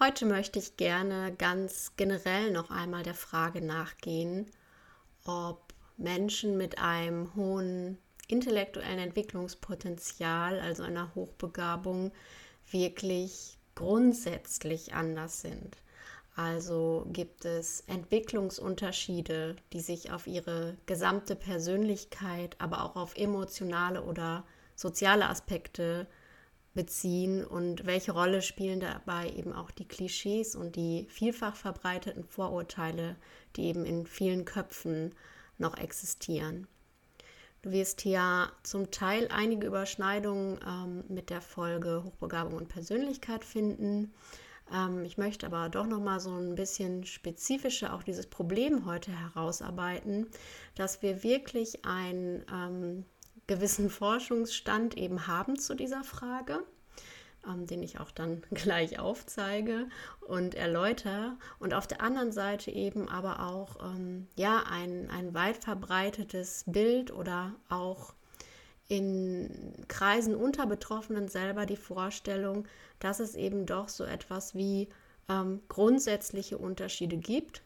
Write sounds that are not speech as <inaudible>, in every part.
Heute möchte ich gerne ganz generell noch einmal der Frage nachgehen, ob Menschen mit einem hohen intellektuellen Entwicklungspotenzial, also einer Hochbegabung, wirklich grundsätzlich anders sind. Also gibt es Entwicklungsunterschiede, die sich auf ihre gesamte Persönlichkeit, aber auch auf emotionale oder soziale Aspekte beziehen und welche Rolle spielen dabei eben auch die Klischees und die vielfach verbreiteten Vorurteile, die eben in vielen Köpfen noch existieren. Du wirst hier zum Teil einige Überschneidungen ähm, mit der Folge Hochbegabung und Persönlichkeit finden. Ähm, ich möchte aber doch noch mal so ein bisschen spezifischer auch dieses Problem heute herausarbeiten, dass wir wirklich einen ähm, gewissen Forschungsstand eben haben zu dieser Frage ähm, den ich auch dann <laughs> gleich aufzeige und erläutere. Und auf der anderen Seite eben aber auch ähm, ja, ein, ein weit verbreitetes Bild oder auch in Kreisen unter Betroffenen selber die Vorstellung, dass es eben doch so etwas wie ähm, grundsätzliche Unterschiede gibt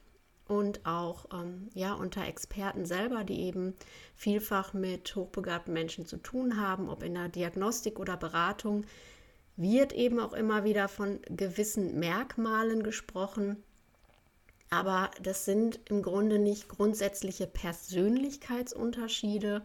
und auch ähm, ja, unter Experten selber, die eben vielfach mit hochbegabten Menschen zu tun haben, ob in der Diagnostik oder Beratung, wird eben auch immer wieder von gewissen Merkmalen gesprochen. Aber das sind im Grunde nicht grundsätzliche Persönlichkeitsunterschiede,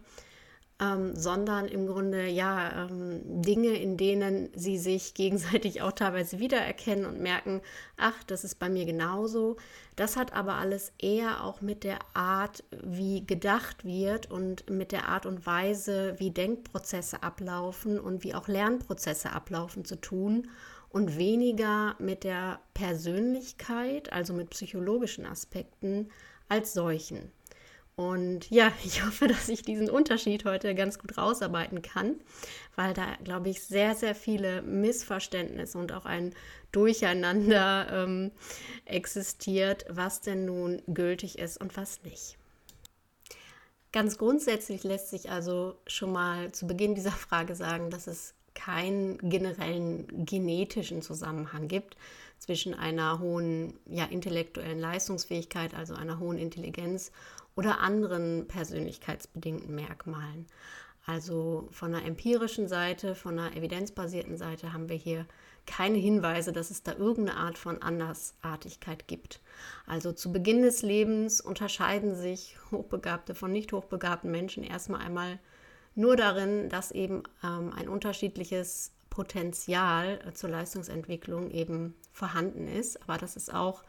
ähm, sondern im Grunde ja ähm, Dinge, in denen sie sich <laughs> gegenseitig auch teilweise wiedererkennen und merken, ach, das ist bei mir genauso. Das hat aber alles eher auch mit der Art, wie gedacht wird und mit der Art und Weise, wie Denkprozesse ablaufen und wie auch Lernprozesse ablaufen zu tun und weniger mit der Persönlichkeit, also mit psychologischen Aspekten als solchen. Und ja, <laughs> ich hoffe, dass ich diesen Unterschied heute ganz gut rausarbeiten kann, weil da, glaube ich, sehr, sehr viele Missverständnisse und auch ein Durcheinander ähm, existiert, was denn nun gültig ist und was nicht. Ganz grundsätzlich lässt sich also schon mal zu Beginn dieser Frage sagen, dass es keinen generellen genetischen Zusammenhang gibt zwischen einer hohen ja, intellektuellen Leistungsfähigkeit, also einer hohen Intelligenz oder anderen persönlichkeitsbedingten Merkmalen. Also von der empirischen Seite, von der evidenzbasierten Seite haben wir hier keine Hinweise, dass es da irgendeine Art von Andersartigkeit gibt. Also zu Beginn des Lebens unterscheiden sich hochbegabte von nicht hochbegabten Menschen erstmal einmal nur darin, dass eben ähm, ein unterschiedliches Potenzial zur Leistungsentwicklung eben vorhanden ist. Aber das ist auch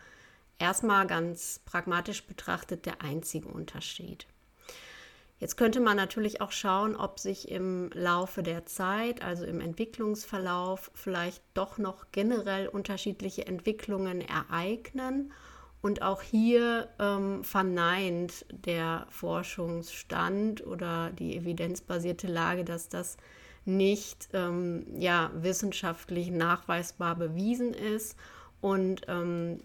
erstmal ganz pragmatisch betrachtet der einzige Unterschied. Jetzt könnte man natürlich auch schauen, ob sich im Laufe der Zeit, also im Entwicklungsverlauf, vielleicht doch noch generell unterschiedliche Entwicklungen ereignen. Und auch hier ähm, verneint der Forschungsstand oder die evidenzbasierte Lage, dass das nicht ähm, ja, wissenschaftlich nachweisbar bewiesen ist und ähm,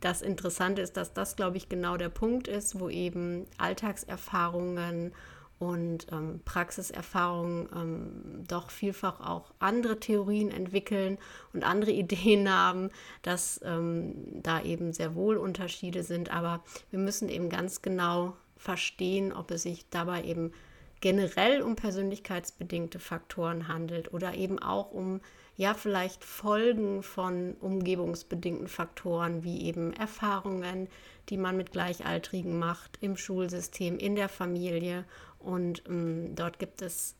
das Interessante ist, dass das, glaube ich, genau der Punkt ist, wo eben Alltagserfahrungen und ähm, Praxiserfahrungen ähm, doch vielfach auch andere Theorien entwickeln und andere <laughs> Ideen haben, dass ähm, da eben sehr wohl Unterschiede sind. Aber wir müssen eben ganz genau verstehen, ob es sich dabei eben generell um persönlichkeitsbedingte Faktoren handelt oder eben auch um ja vielleicht Folgen von umgebungsbedingten Faktoren wie eben Erfahrungen, die man mit Gleichaltrigen macht im Schulsystem, in der Familie. Und ähm, dort gibt es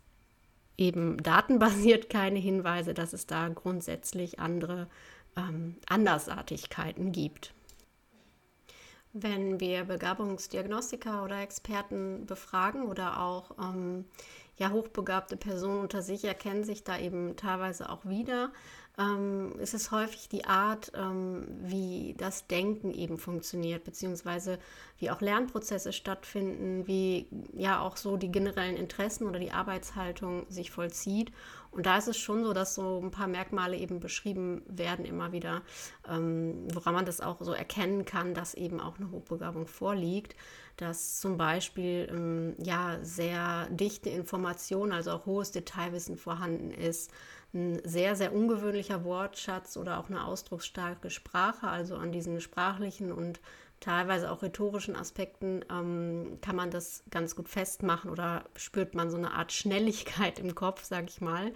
eben datenbasiert <laughs> keine Hinweise, dass es da grundsätzlich andere ähm, Andersartigkeiten gibt. Wenn wir Begabungsdiagnostiker oder Experten befragen oder auch ähm, ja, hochbegabte Personen unter sich erkennen sich da eben teilweise auch wieder, ähm, ist es häufig die Art, ähm, wie das Denken eben funktioniert, beziehungsweise wie auch Lernprozesse stattfinden, wie ja auch so die generellen Interessen oder die Arbeitshaltung sich vollzieht. Und da ist es schon so, dass so ein paar Merkmale eben beschrieben werden immer wieder, ähm, woran man das auch so erkennen kann, dass eben auch eine Hochbegabung vorliegt dass zum Beispiel ähm, ja sehr dichte Information, also auch hohes Detailwissen vorhanden ist, ein sehr, sehr ungewöhnlicher Wortschatz oder auch eine ausdrucksstarke Sprache, also an diesen sprachlichen und teilweise auch rhetorischen Aspekten ähm, kann man das ganz gut festmachen oder spürt man so eine Art Schnelligkeit im Kopf, sage ich mal.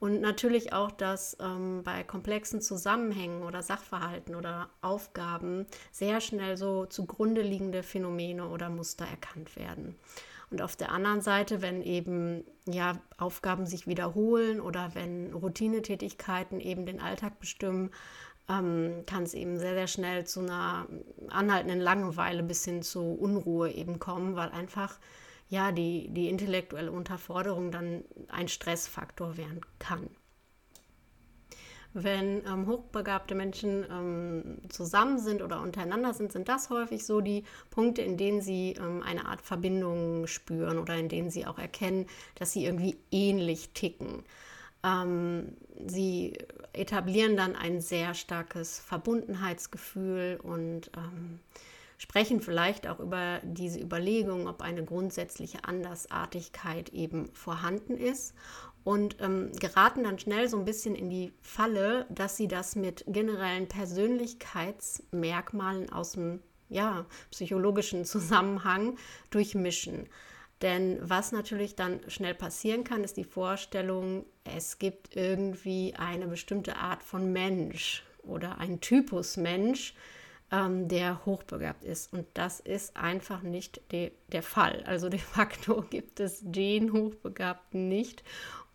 Und natürlich auch, dass ähm, bei komplexen Zusammenhängen oder Sachverhalten oder Aufgaben sehr schnell so zugrunde liegende Phänomene oder Muster erkannt werden. Und auf der anderen Seite, wenn eben ja, Aufgaben sich wiederholen oder wenn Routinetätigkeiten eben den Alltag bestimmen, ähm, kann es eben sehr, sehr schnell zu einer anhaltenden Langeweile bis hin zu Unruhe eben kommen, weil einfach ja, die, die intellektuelle Unterforderung dann ein Stressfaktor werden kann. Wenn ähm, hochbegabte Menschen ähm, zusammen sind oder untereinander sind, sind das häufig so die Punkte, in denen sie ähm, eine Art Verbindung spüren oder in denen sie auch erkennen, dass sie irgendwie ähnlich ticken. Ähm, sie etablieren dann ein sehr starkes Verbundenheitsgefühl und ähm, sprechen vielleicht auch über diese Überlegung, ob eine grundsätzliche Andersartigkeit eben vorhanden ist und ähm, geraten dann schnell so ein bisschen in die Falle, dass sie das mit generellen Persönlichkeitsmerkmalen aus dem ja, psychologischen Zusammenhang durchmischen. Denn was natürlich dann schnell passieren kann, ist die Vorstellung, es gibt irgendwie eine bestimmte Art von Mensch oder ein Typus Mensch, ähm, der hochbegabt ist. Und das ist einfach nicht de, der Fall. Also de facto <laughs> gibt es den Hochbegabten nicht.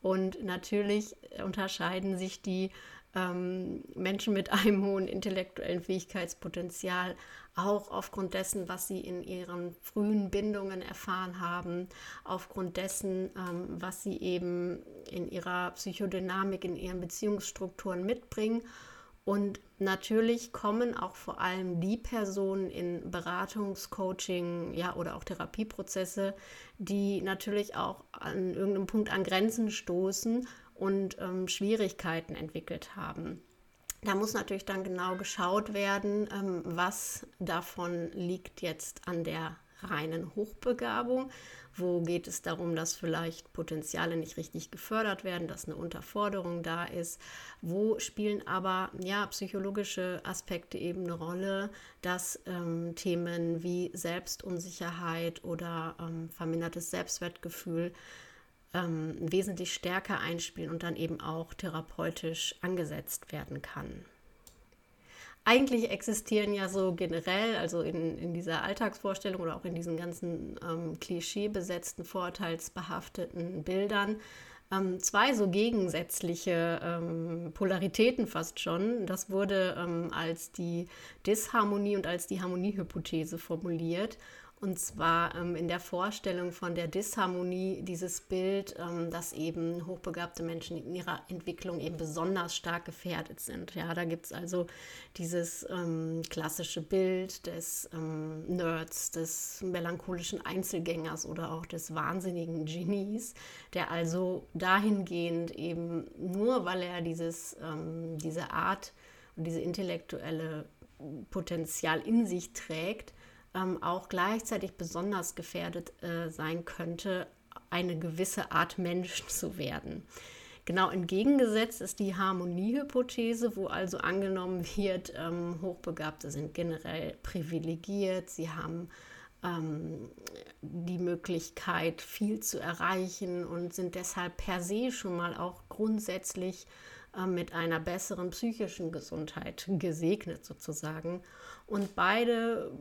Und natürlich unterscheiden sich die ähm, Menschen mit einem hohen intellektuellen Fähigkeitspotenzial auch aufgrund dessen, was sie in ihren frühen Bindungen erfahren haben, aufgrund dessen, ähm, was sie eben in ihrer Psychodynamik, in ihren Beziehungsstrukturen mitbringen und natürlich kommen auch vor allem die Personen in Beratungs-, Coaching ja, oder auch Therapieprozesse, die natürlich auch an irgendeinem Punkt an Grenzen stoßen und ähm, Schwierigkeiten entwickelt haben. Da muss natürlich dann genau geschaut werden, ähm, was davon liegt jetzt an der reinen Hochbegabung wo geht es darum, dass vielleicht Potenziale nicht richtig gefördert werden, dass eine Unterforderung da ist? Wo spielen aber ja psychologische Aspekte eben eine Rolle, dass ähm, Themen wie Selbstunsicherheit oder ähm, vermindertes Selbstwertgefühl ähm, wesentlich stärker einspielen und dann eben auch therapeutisch angesetzt werden kann eigentlich existieren ja so generell, also in, in dieser Alltagsvorstellung oder auch in diesen ganzen ähm, klischeebesetzten, vorurteilsbehafteten Bildern, ähm, zwei so gegensätzliche ähm, Polaritäten fast schon. Das wurde ähm, als die Disharmonie und als die Harmoniehypothese formuliert. Und zwar ähm, in der Vorstellung von der Disharmonie, dieses Bild, ähm, dass eben hochbegabte Menschen in ihrer Entwicklung eben besonders stark gefährdet sind. Ja, da gibt es also dieses ähm, klassische Bild des ähm, Nerds, des melancholischen Einzelgängers oder auch des wahnsinnigen Genies, der also dahingehend eben nur, weil er dieses, ähm, diese Art und diese intellektuelle Potenzial in sich trägt, ähm, auch gleichzeitig besonders gefährdet äh, sein könnte, eine gewisse Art Mensch <laughs> zu werden. Genau entgegengesetzt ist die Harmoniehypothese, wo also angenommen wird, ähm, Hochbegabte sind generell privilegiert, sie haben ähm, die Möglichkeit, viel zu erreichen und sind deshalb per se schon mal auch grundsätzlich äh, mit einer besseren psychischen Gesundheit gesegnet sozusagen. Und beide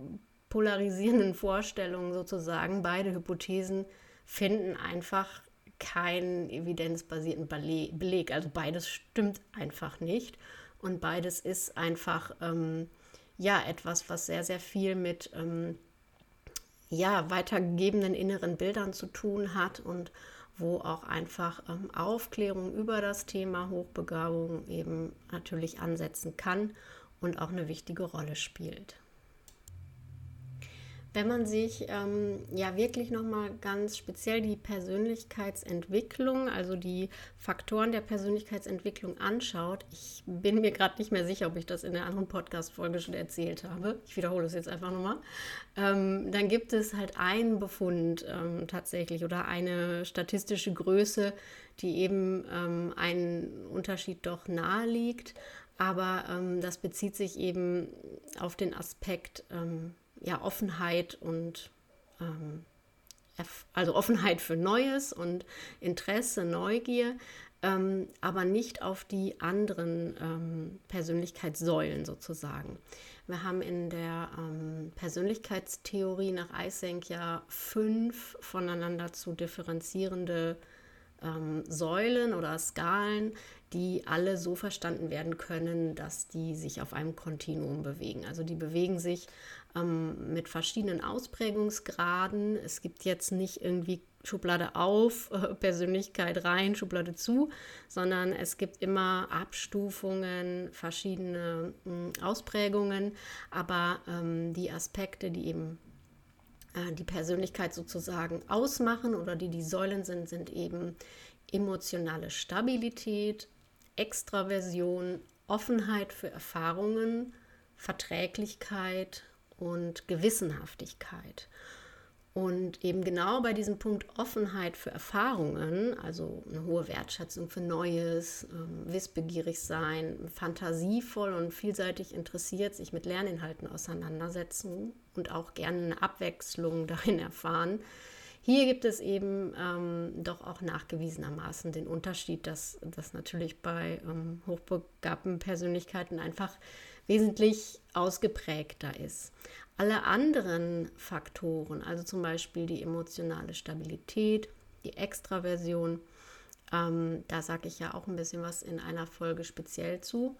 polarisierenden Vorstellungen sozusagen, beide Hypothesen finden einfach keinen evidenzbasierten Beleg. Also beides stimmt einfach nicht. Und beides ist einfach ähm, ja etwas, was sehr, sehr viel mit ähm, ja, weitergegebenen inneren Bildern zu tun hat und wo auch einfach ähm, Aufklärung über das Thema Hochbegabung eben natürlich ansetzen kann und auch eine wichtige Rolle spielt. Wenn man sich ähm, ja wirklich nochmal ganz speziell die Persönlichkeitsentwicklung, also die Faktoren der Persönlichkeitsentwicklung anschaut, ich bin mir gerade nicht mehr sicher, ob ich das in der anderen Podcast-Folge schon erzählt habe. Ich wiederhole es jetzt einfach nochmal. Ähm, dann gibt es halt einen Befund ähm, tatsächlich oder eine statistische Größe, die eben ähm, einen Unterschied doch nahe liegt. Aber ähm, das bezieht sich eben auf den Aspekt, ähm, ja, Offenheit und ähm, also Offenheit für Neues und Interesse, Neugier, ähm, aber nicht auf die anderen ähm, Persönlichkeitssäulen sozusagen. Wir haben in der ähm, Persönlichkeitstheorie nach Eysenck ja fünf voneinander zu differenzierende ähm, Säulen oder Skalen, die alle so verstanden werden können, dass die sich auf einem Kontinuum bewegen. Also die bewegen sich ähm, mit verschiedenen Ausprägungsgraden. Es gibt jetzt nicht irgendwie Schublade auf, äh, <laughs> Persönlichkeit rein, Schublade zu, sondern es gibt immer Abstufungen, verschiedene äh, Ausprägungen, aber ähm, die Aspekte, die eben äh, die Persönlichkeit sozusagen ausmachen oder die die Säulen sind, sind eben emotionale Stabilität, Extraversion, Offenheit für Erfahrungen, Verträglichkeit und Gewissenhaftigkeit. Und eben genau bei diesem Punkt Offenheit für Erfahrungen, also eine hohe Wertschätzung für Neues, ähm, wissbegierig sein, fantasievoll und vielseitig interessiert, sich mit Lerninhalten auseinandersetzen und auch gerne eine Abwechslung <laughs> darin erfahren. Hier gibt es eben ähm, doch auch nachgewiesenermaßen den Unterschied, dass das natürlich bei ähm, hochbegabten Persönlichkeiten einfach wesentlich ausgeprägter ist. Alle anderen Faktoren, also zum Beispiel die emotionale Stabilität, die Extraversion, ähm, da sage ich ja auch ein bisschen was in einer Folge speziell zu,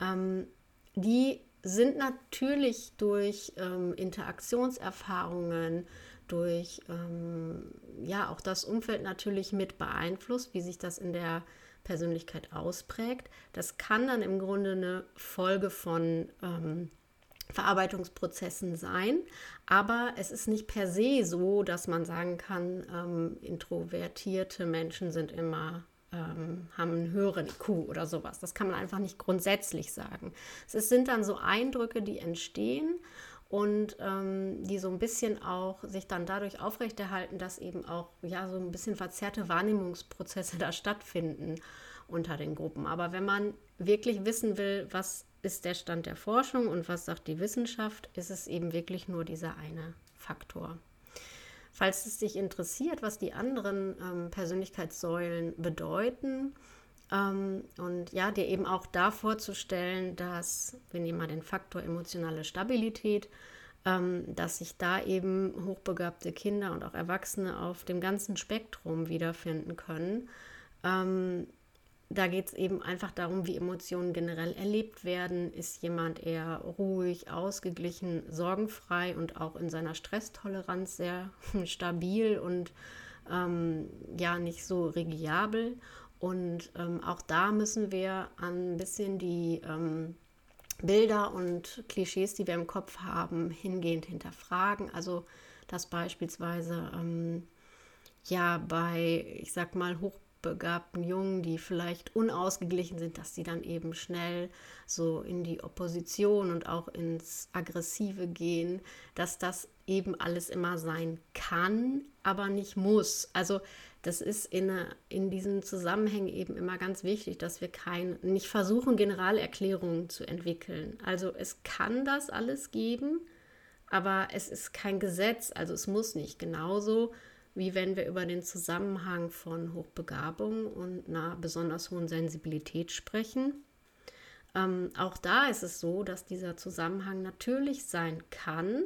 ähm, die sind natürlich durch ähm, Interaktionserfahrungen, durch ähm, ja auch das Umfeld natürlich mit beeinflusst, wie sich das in der Persönlichkeit ausprägt. Das kann dann im Grunde eine Folge von ähm, Verarbeitungsprozessen sein, aber es ist nicht per se so, dass man sagen kann, ähm, introvertierte Menschen sind immer ähm, haben einen höheren IQ oder sowas. Das kann man einfach nicht grundsätzlich sagen. Es sind dann so Eindrücke, die entstehen und ähm, die so ein bisschen auch sich dann dadurch aufrechterhalten, dass eben auch ja so ein bisschen verzerrte Wahrnehmungsprozesse <laughs> da stattfinden unter den Gruppen. Aber wenn man wirklich wissen will, was ist der Stand der Forschung und was sagt die Wissenschaft, ist es eben wirklich nur dieser eine Faktor. Falls es dich interessiert, was die anderen ähm, Persönlichkeitssäulen bedeuten, ähm, und ja, dir eben auch da vorzustellen, dass, wir nehmen mal den Faktor emotionale Stabilität, ähm, dass sich da eben hochbegabte Kinder und auch Erwachsene auf dem ganzen Spektrum wiederfinden können. Ähm, da geht es eben einfach darum, wie Emotionen generell erlebt werden. Ist jemand eher ruhig, ausgeglichen, sorgenfrei und auch in seiner Stresstoleranz sehr <laughs> stabil und ähm, ja nicht so regiabel? Und ähm, auch da müssen wir ein bisschen die ähm, Bilder und Klischees, die wir im Kopf haben, hingehend hinterfragen. Also dass beispielsweise ähm, ja bei, ich sag mal, hochbegabten Jungen, die vielleicht unausgeglichen sind, dass sie dann eben schnell so in die Opposition und auch ins Aggressive gehen, dass das eben alles immer sein kann, aber nicht muss. Also das ist in, in diesen Zusammenhängen eben immer ganz wichtig, dass wir kein, nicht versuchen, Generalerklärungen zu entwickeln. Also es kann das alles geben, aber es ist kein Gesetz, also es muss nicht. Genauso wie wenn wir über den Zusammenhang von Hochbegabung und einer besonders hohen Sensibilität sprechen. Ähm, auch da ist es so, dass dieser Zusammenhang natürlich sein kann,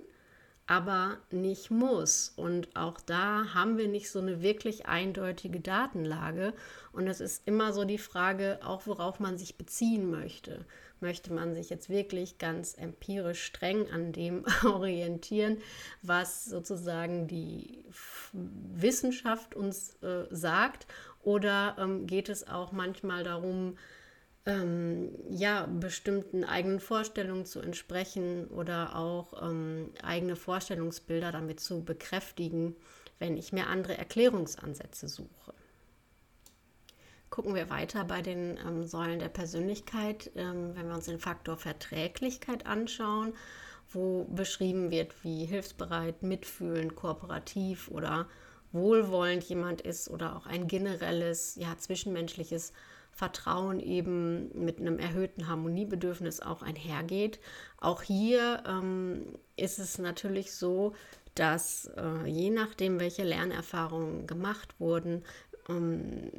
aber nicht muss. Und auch da haben wir nicht so eine wirklich eindeutige Datenlage. Und es ist immer so die Frage, auch worauf man sich beziehen möchte. Möchte man sich jetzt wirklich ganz empirisch streng an dem <laughs> orientieren, was sozusagen die Wissenschaft uns äh, sagt? Oder ähm, geht es auch manchmal darum, ähm, ja, bestimmten eigenen Vorstellungen zu entsprechen oder auch ähm, eigene Vorstellungsbilder damit zu bekräftigen, wenn ich mir andere Erklärungsansätze suche. Gucken wir weiter bei den ähm, Säulen der Persönlichkeit, ähm, wenn wir uns den Faktor Verträglichkeit anschauen, wo beschrieben wird, wie hilfsbereit, mitfühlend, kooperativ oder wohlwollend jemand ist oder auch ein generelles, ja, zwischenmenschliches Vertrauen eben mit einem erhöhten Harmoniebedürfnis auch einhergeht. Auch hier ähm, ist es natürlich so, dass äh, je nachdem, welche Lernerfahrungen gemacht wurden, ähm,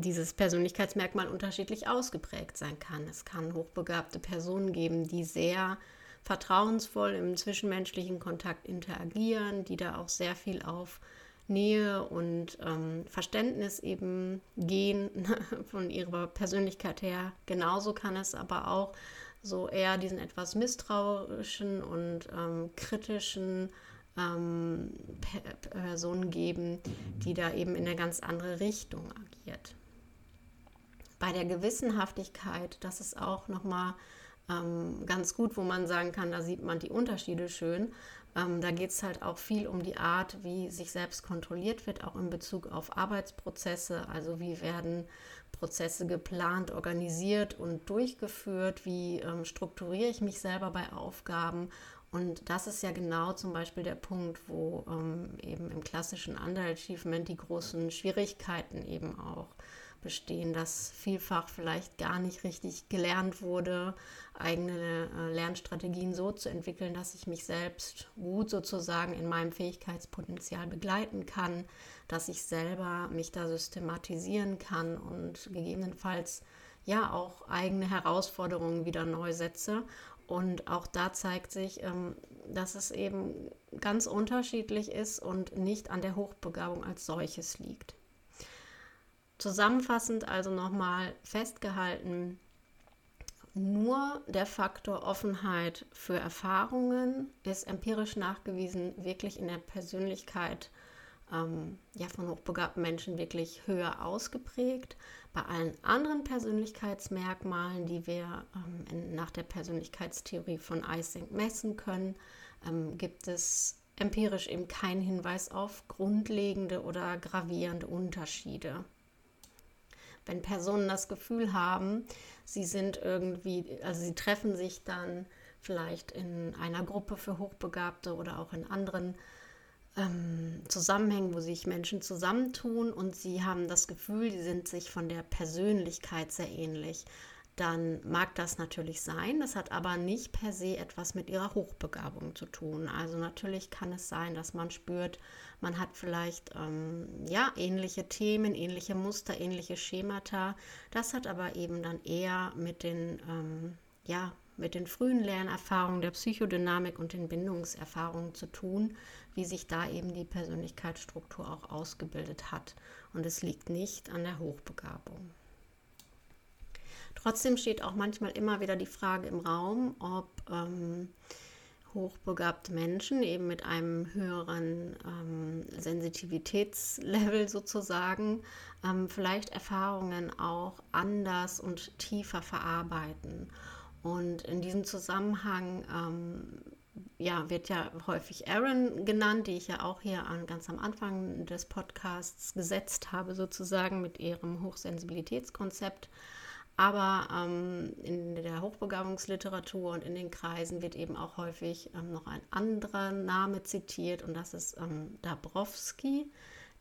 dieses Persönlichkeitsmerkmal unterschiedlich ausgeprägt sein kann. Es kann hochbegabte Personen geben, die sehr vertrauensvoll im zwischenmenschlichen Kontakt interagieren, die da auch sehr viel auf Nähe und ähm, Verständnis eben gehen <laughs> von ihrer Persönlichkeit her. Genauso kann es aber auch so eher diesen etwas misstrauischen und ähm, kritischen ähm, Personen geben, die da eben in eine ganz andere Richtung agiert. Bei der Gewissenhaftigkeit, das ist auch nochmal ähm, ganz gut, wo man sagen kann, da sieht man die Unterschiede schön. Ähm, da geht es halt auch viel um die Art, wie sich selbst kontrolliert wird, auch in Bezug auf Arbeitsprozesse. Also wie werden Prozesse geplant, organisiert und durchgeführt? Wie ähm, strukturiere ich mich selber bei Aufgaben? Und das ist ja genau zum Beispiel der Punkt, wo ähm, eben im klassischen Underachievement die großen Schwierigkeiten eben auch bestehen, dass vielfach vielleicht gar nicht richtig gelernt wurde, eigene äh, Lernstrategien so zu entwickeln, dass ich mich selbst gut sozusagen in meinem Fähigkeitspotenzial begleiten kann, dass ich selber mich da systematisieren kann und gegebenenfalls ja auch eigene Herausforderungen wieder neu setze. Und auch da zeigt sich, ähm, dass es eben ganz unterschiedlich ist und nicht an der Hochbegabung als solches liegt. Zusammenfassend also nochmal festgehalten, nur der Faktor Offenheit für Erfahrungen ist empirisch nachgewiesen wirklich in der Persönlichkeit ähm, ja, von hochbegabten Menschen wirklich höher ausgeprägt. Bei allen anderen Persönlichkeitsmerkmalen, die wir ähm, in, nach der Persönlichkeitstheorie von Ising messen können, ähm, gibt es empirisch eben keinen Hinweis auf grundlegende oder gravierende Unterschiede wenn Personen das Gefühl haben, sie sind irgendwie, also sie treffen sich dann vielleicht in einer Gruppe für Hochbegabte oder auch in anderen ähm, Zusammenhängen, wo sich Menschen zusammentun und sie haben das Gefühl, sie sind sich von der Persönlichkeit sehr ähnlich dann mag das natürlich sein. Das hat aber nicht per se etwas mit ihrer Hochbegabung zu tun. Also natürlich kann es sein, dass man spürt, man hat vielleicht ähm, ja ähnliche Themen, ähnliche Muster, ähnliche Schemata. Das hat aber eben dann eher mit den ähm, ja mit den frühen Lernerfahrungen der Psychodynamik und den Bindungserfahrungen zu tun, wie sich da eben die Persönlichkeitsstruktur auch ausgebildet hat. Und es liegt nicht an der Hochbegabung. Trotzdem steht auch manchmal immer wieder die Frage im Raum, ob ähm, hochbegabte Menschen eben mit einem höheren ähm, Sensitivitätslevel sozusagen ähm, vielleicht Erfahrungen auch anders und tiefer verarbeiten. Und in diesem Zusammenhang ähm, ja, wird ja häufig Aaron genannt, die ich ja auch hier an, ganz am Anfang des Podcasts gesetzt habe, sozusagen mit ihrem Hochsensibilitätskonzept. Aber ähm, in der Hochbegabungsliteratur und in den Kreisen wird eben auch häufig ähm, noch ein anderer Name zitiert und das ist ähm, Dabrowski,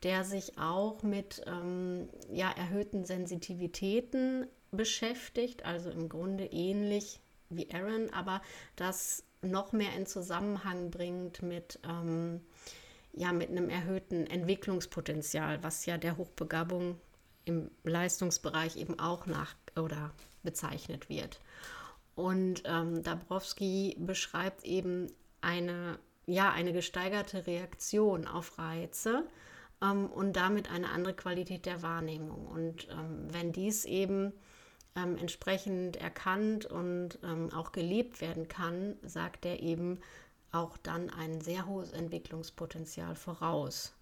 der sich auch mit ähm, ja, erhöhten Sensitivitäten beschäftigt, also im Grunde ähnlich wie Aaron, aber das noch mehr in Zusammenhang bringt mit, ähm, ja, mit einem erhöhten Entwicklungspotenzial, was ja der Hochbegabung im Leistungsbereich eben auch nach oder bezeichnet wird. Und ähm, Dabrowski beschreibt eben eine ja eine gesteigerte Reaktion auf Reize ähm, und damit eine andere Qualität der Wahrnehmung. Und ähm, wenn dies eben ähm, entsprechend erkannt und ähm, auch gelebt werden kann, sagt er eben auch dann ein sehr hohes Entwicklungspotenzial voraus.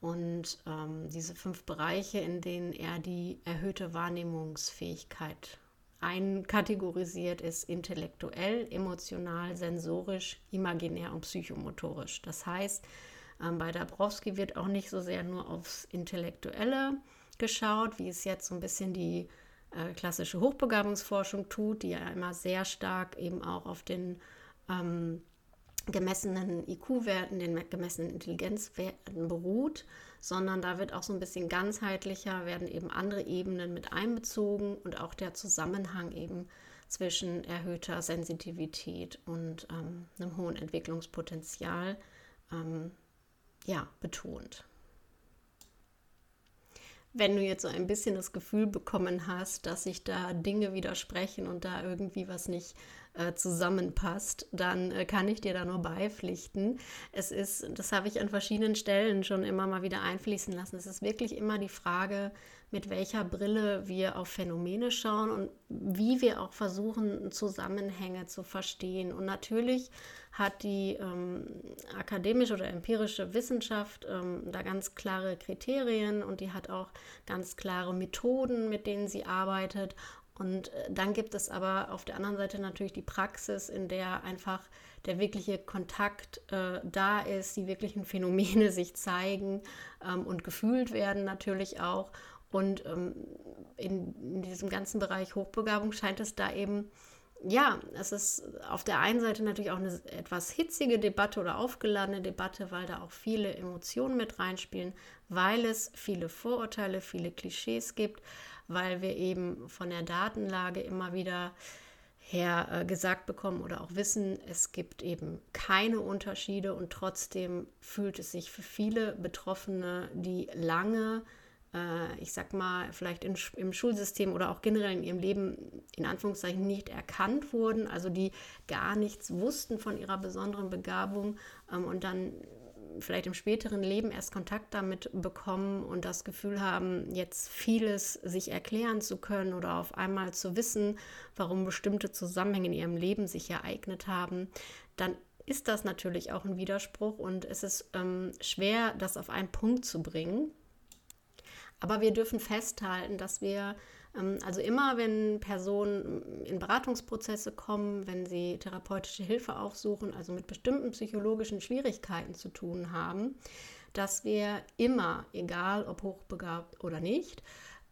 Und ähm, diese fünf Bereiche, in denen er die erhöhte Wahrnehmungsfähigkeit einkategorisiert, ist intellektuell, emotional, sensorisch, imaginär und psychomotorisch. Das heißt, ähm, bei Dabrowski wird auch nicht so sehr nur aufs Intellektuelle geschaut, wie es jetzt so ein bisschen die äh, klassische Hochbegabungsforschung tut, die ja immer sehr stark eben auch auf den ähm, gemessenen IQ-Werten, den gemessenen Intelligenzwerten beruht, sondern da wird auch so ein bisschen ganzheitlicher, werden eben andere Ebenen mit einbezogen und auch der Zusammenhang eben zwischen erhöhter Sensitivität und ähm, einem hohen Entwicklungspotenzial ähm, ja, betont. Wenn du jetzt so ein bisschen das Gefühl bekommen hast, dass sich da Dinge widersprechen und da irgendwie was nicht äh, zusammenpasst, dann äh, kann ich dir da nur beipflichten. Es ist, das habe ich an verschiedenen Stellen schon immer mal wieder einfließen lassen. Es ist wirklich immer die Frage, mit welcher Brille wir auf Phänomene schauen und wie wir auch versuchen, Zusammenhänge zu verstehen. Und natürlich hat die ähm, akademische oder empirische Wissenschaft ähm, da ganz klare Kriterien und die hat auch ganz klare Methoden, mit denen sie arbeitet. Und äh, dann gibt es aber auf der anderen Seite natürlich die Praxis, in der einfach der wirkliche Kontakt äh, da ist, die wirklichen Phänomene <laughs> sich zeigen ähm, und gefühlt werden natürlich auch. Und ähm, in, in, diesem ganzen Bereich Hochbegabung scheint es da eben, ja, es ist auf der einen Seite natürlich auch eine etwas hitzige Debatte oder aufgeladene Debatte, weil da auch viele Emotionen mit reinspielen, weil es viele Vorurteile, viele Klischees gibt weil wir eben von der Datenlage immer wieder her äh, gesagt bekommen oder auch wissen, es gibt eben keine Unterschiede und trotzdem fühlt es sich für viele Betroffene, die lange, äh, ich sag mal, vielleicht in, im Schulsystem oder auch generell in ihrem Leben in Anführungszeichen nicht erkannt wurden, also die gar nichts wussten von ihrer besonderen Begabung ähm, und dann vielleicht im späteren Leben erst Kontakt damit bekommen und das Gefühl haben, jetzt vieles sich erklären zu können oder auf einmal zu wissen, warum bestimmte Zusammenhänge in ihrem Leben sich ereignet haben, dann ist das natürlich auch ein Widerspruch und es ist ähm, schwer, das auf einen Punkt zu bringen. Aber wir dürfen festhalten, dass wir also immer, wenn Personen in Beratungsprozesse kommen, wenn sie therapeutische Hilfe aufsuchen, also mit bestimmten psychologischen Schwierigkeiten zu tun haben, dass wir immer, egal ob hochbegabt oder nicht,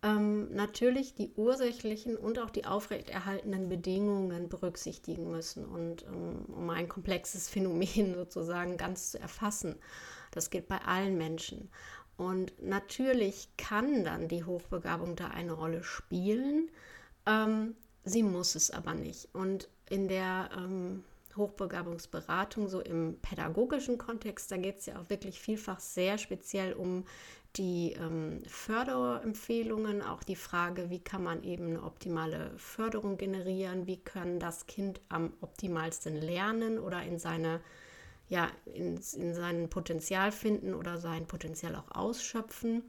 ähm, natürlich die ursächlichen und auch die aufrechterhaltenen Bedingungen berücksichtigen müssen und ähm, um ein komplexes Phänomen <laughs> sozusagen ganz zu erfassen. Das geht bei allen Menschen. Und natürlich kann dann die Hochbegabung da eine Rolle spielen. Ähm, sie muss es aber nicht. Und in der ähm, Hochbegabungsberatung, so im pädagogischen Kontext, da geht es ja auch wirklich vielfach sehr speziell um die ähm, Förderempfehlungen, auch die Frage, wie kann man eben eine optimale Förderung generieren, wie kann das Kind am optimalsten lernen oder in seine ja, in, in sein Potenzial finden oder sein Potenzial auch ausschöpfen.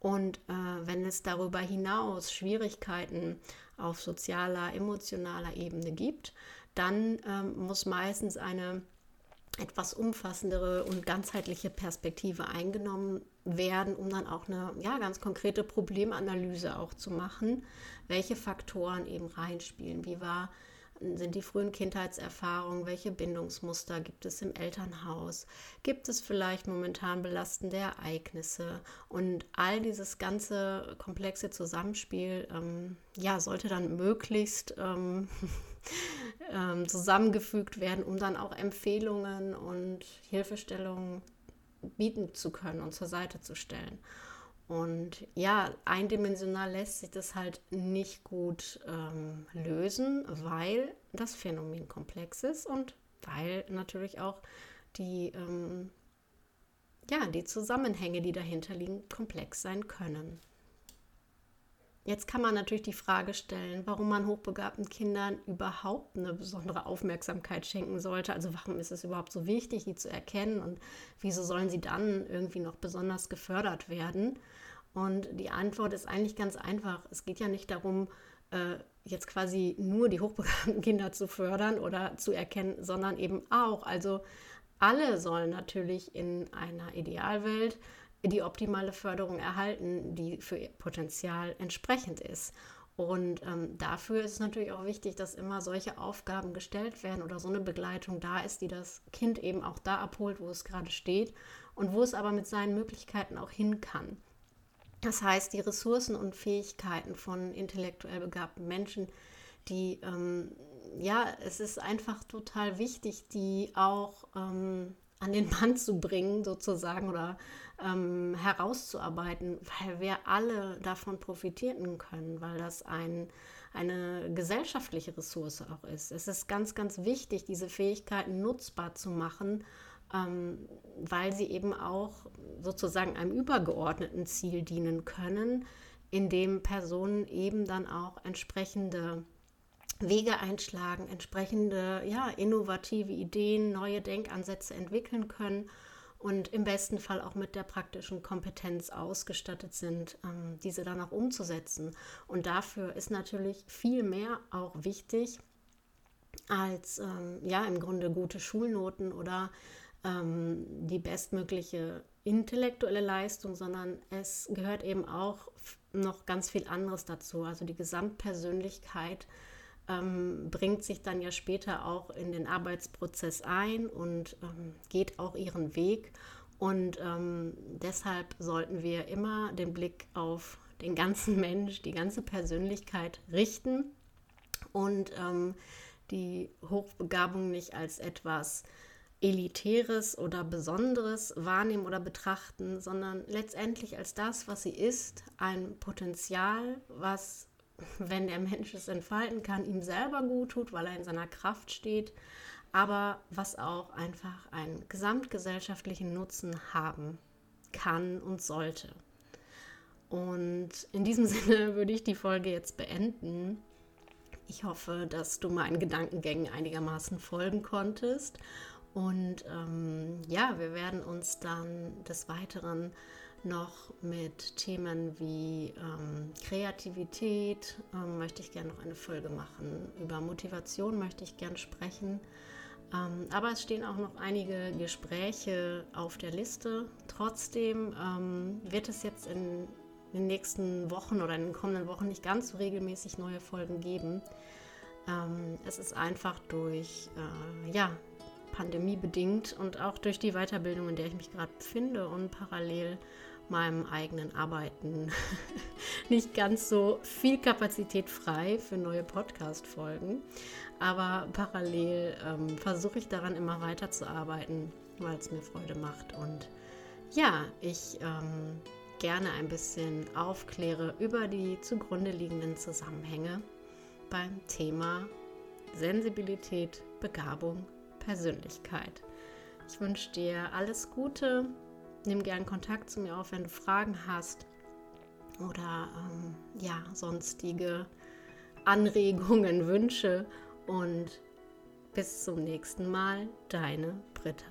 Und äh, wenn es darüber hinaus Schwierigkeiten auf sozialer, emotionaler Ebene gibt, dann ähm, muss meistens eine etwas umfassendere und ganzheitliche Perspektive eingenommen werden, um dann auch eine ja, ganz konkrete Problemanalyse auch zu machen, welche Faktoren eben reinspielen. Wie war sind die frühen Kindheitserfahrungen, welche Bindungsmuster gibt es im Elternhaus, gibt es vielleicht momentan belastende Ereignisse und all dieses ganze komplexe Zusammenspiel ähm, ja, sollte dann möglichst ähm, <laughs> ähm, zusammengefügt werden, um dann auch Empfehlungen und Hilfestellungen bieten zu können und zur Seite zu stellen. Und ja, eindimensional lässt sich das halt nicht gut ähm, lösen, weil das Phänomen komplex ist und weil natürlich auch die, ähm, ja, die Zusammenhänge, die dahinter liegen, komplex sein können. Jetzt kann man natürlich die Frage stellen, warum man hochbegabten Kindern überhaupt eine besondere Aufmerksamkeit schenken sollte. Also warum ist es überhaupt so wichtig, die zu erkennen und wieso sollen sie dann irgendwie noch besonders gefördert werden? Und die Antwort ist eigentlich ganz einfach. Es geht ja nicht darum, äh, jetzt quasi nur die hochbegabten <laughs> Kinder zu fördern oder zu erkennen, sondern eben auch. Also alle sollen natürlich in einer Idealwelt die optimale Förderung erhalten, die für ihr Potenzial entsprechend ist. Und ähm, dafür ist es natürlich auch wichtig, dass immer solche Aufgaben gestellt werden oder so eine Begleitung da ist, die das Kind eben auch da abholt, wo es gerade steht und wo es aber mit seinen Möglichkeiten auch hin kann. Das heißt, die Ressourcen und Fähigkeiten von intellektuell begabten Menschen, die, ähm, ja, es ist einfach total wichtig, die auch ähm, an den Mann zu bringen, sozusagen, oder ähm, herauszuarbeiten, weil wir alle davon profitieren können, weil das ein, eine gesellschaftliche Ressource auch ist. Es ist ganz, ganz wichtig, diese Fähigkeiten nutzbar zu machen, ähm, weil sie eben auch sozusagen einem übergeordneten Ziel dienen können, in dem Personen eben dann auch entsprechende Wege einschlagen, entsprechende ja, innovative Ideen, neue Denkansätze entwickeln können und im besten Fall auch mit der praktischen Kompetenz ausgestattet sind, ähm, diese dann auch umzusetzen. Und dafür ist natürlich viel mehr auch wichtig als ähm, ja im Grunde gute Schulnoten oder ähm, die bestmögliche intellektuelle Leistung, sondern es gehört eben auch noch ganz viel anderes dazu. Also die Gesamtpersönlichkeit ähm, bringt sich dann ja später auch in den Arbeitsprozess ein und ähm, geht auch ihren Weg. Und ähm, deshalb sollten wir immer den Blick auf den ganzen <laughs> Mensch, die ganze Persönlichkeit richten und ähm, die Hochbegabung nicht als etwas Elitäres oder Besonderes wahrnehmen oder betrachten, sondern letztendlich als das, was sie ist, ein Potenzial, was wenn der Mensch es entfalten kann, ihm selber gut tut, weil er in seiner Kraft steht, aber was auch einfach einen gesamtgesellschaftlichen Nutzen haben kann und sollte. Und in diesem <laughs> Sinne würde ich die Folge jetzt beenden. Ich hoffe, dass du meinen Gedankengängen einigermaßen folgen konntest. Und ähm, ja, wir werden uns dann des Weiteren noch mit Themen wie ähm, Kreativität, ähm, möchte ich gerne noch eine Folge machen. Über Motivation möchte ich gerne sprechen. Ähm, aber es stehen auch noch einige Gespräche auf der Liste. Trotzdem ähm, wird es jetzt in den nächsten Wochen oder in den kommenden Wochen nicht ganz so regelmäßig neue Folgen geben. Ähm, es ist einfach durch äh, ja, Pandemie bedingt und auch durch die Weiterbildung, in der ich mich gerade befinde und parallel meinem eigenen Arbeiten <laughs> nicht ganz so viel Kapazität frei für neue Podcast-Folgen. Aber parallel ähm, versuche ich daran immer weiterzuarbeiten, weil es mir Freude macht. Und ja, ich ähm, gerne ein bisschen aufkläre über die zugrunde liegenden Zusammenhänge beim Thema Sensibilität, Begabung, Persönlichkeit. Ich wünsche dir alles Gute nimm gern Kontakt zu mir auf, wenn du Fragen hast oder ähm, ja, sonstige Anregungen, <laughs> Wünsche und bis zum nächsten Mal, deine Britta.